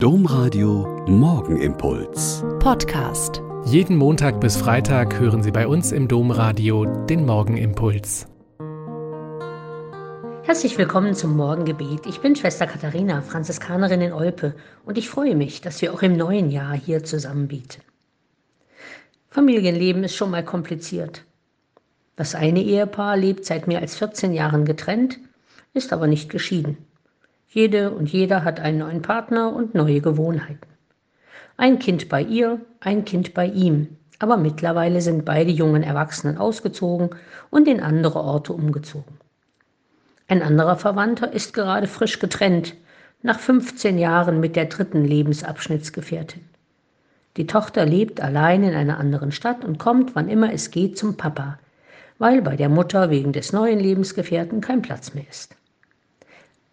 Domradio Morgenimpuls. Podcast. Jeden Montag bis Freitag hören Sie bei uns im Domradio den Morgenimpuls. Herzlich willkommen zum Morgengebet. Ich bin Schwester Katharina, Franziskanerin in Olpe, und ich freue mich, dass wir auch im neuen Jahr hier zusammen bieten. Familienleben ist schon mal kompliziert. Das eine Ehepaar lebt seit mehr als 14 Jahren getrennt, ist aber nicht geschieden. Jede und jeder hat einen neuen Partner und neue Gewohnheiten. Ein Kind bei ihr, ein Kind bei ihm, aber mittlerweile sind beide jungen Erwachsenen ausgezogen und in andere Orte umgezogen. Ein anderer Verwandter ist gerade frisch getrennt, nach 15 Jahren mit der dritten Lebensabschnittsgefährtin. Die Tochter lebt allein in einer anderen Stadt und kommt, wann immer es geht, zum Papa, weil bei der Mutter wegen des neuen Lebensgefährten kein Platz mehr ist.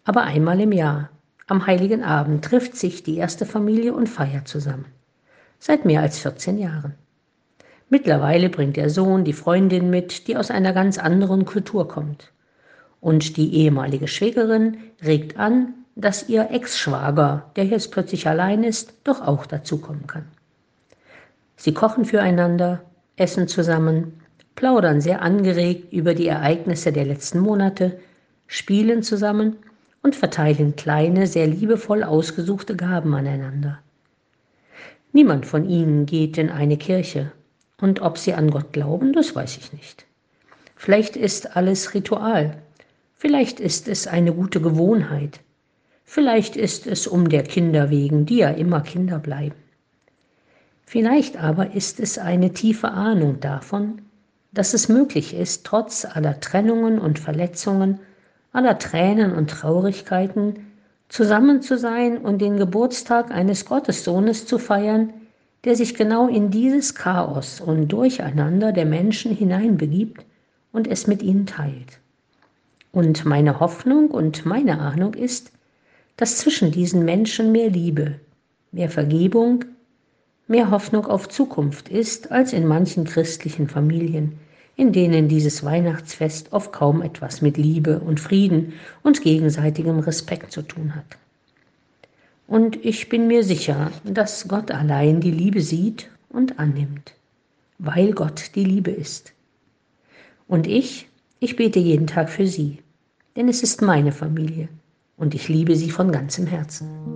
Aber einmal im Jahr, am heiligen Abend, trifft sich die erste Familie und feiert zusammen. Seit mehr als 14 Jahren. Mittlerweile bringt der Sohn die Freundin mit, die aus einer ganz anderen Kultur kommt. Und die ehemalige Schwägerin regt an, dass ihr Ex-Schwager, der jetzt plötzlich allein ist, doch auch dazukommen kann. Sie kochen füreinander, essen zusammen, plaudern sehr angeregt über die Ereignisse der letzten Monate, spielen zusammen und verteilen kleine, sehr liebevoll ausgesuchte Gaben aneinander. Niemand von ihnen geht in eine Kirche, und ob sie an Gott glauben, das weiß ich nicht. Vielleicht ist alles Ritual, vielleicht ist es eine gute Gewohnheit, vielleicht ist es um der Kinder wegen, die ja immer Kinder bleiben. Vielleicht aber ist es eine tiefe Ahnung davon, dass es möglich ist, trotz aller Trennungen und Verletzungen aller Tränen und Traurigkeiten, zusammen zu sein und den Geburtstag eines Gottessohnes zu feiern, der sich genau in dieses Chaos und Durcheinander der Menschen hineinbegibt und es mit ihnen teilt. Und meine Hoffnung und meine Ahnung ist, dass zwischen diesen Menschen mehr Liebe, mehr Vergebung, mehr Hoffnung auf Zukunft ist als in manchen christlichen Familien, in denen dieses Weihnachtsfest oft kaum etwas mit Liebe und Frieden und gegenseitigem Respekt zu tun hat. Und ich bin mir sicher, dass Gott allein die Liebe sieht und annimmt, weil Gott die Liebe ist. Und ich, ich bete jeden Tag für sie, denn es ist meine Familie und ich liebe sie von ganzem Herzen.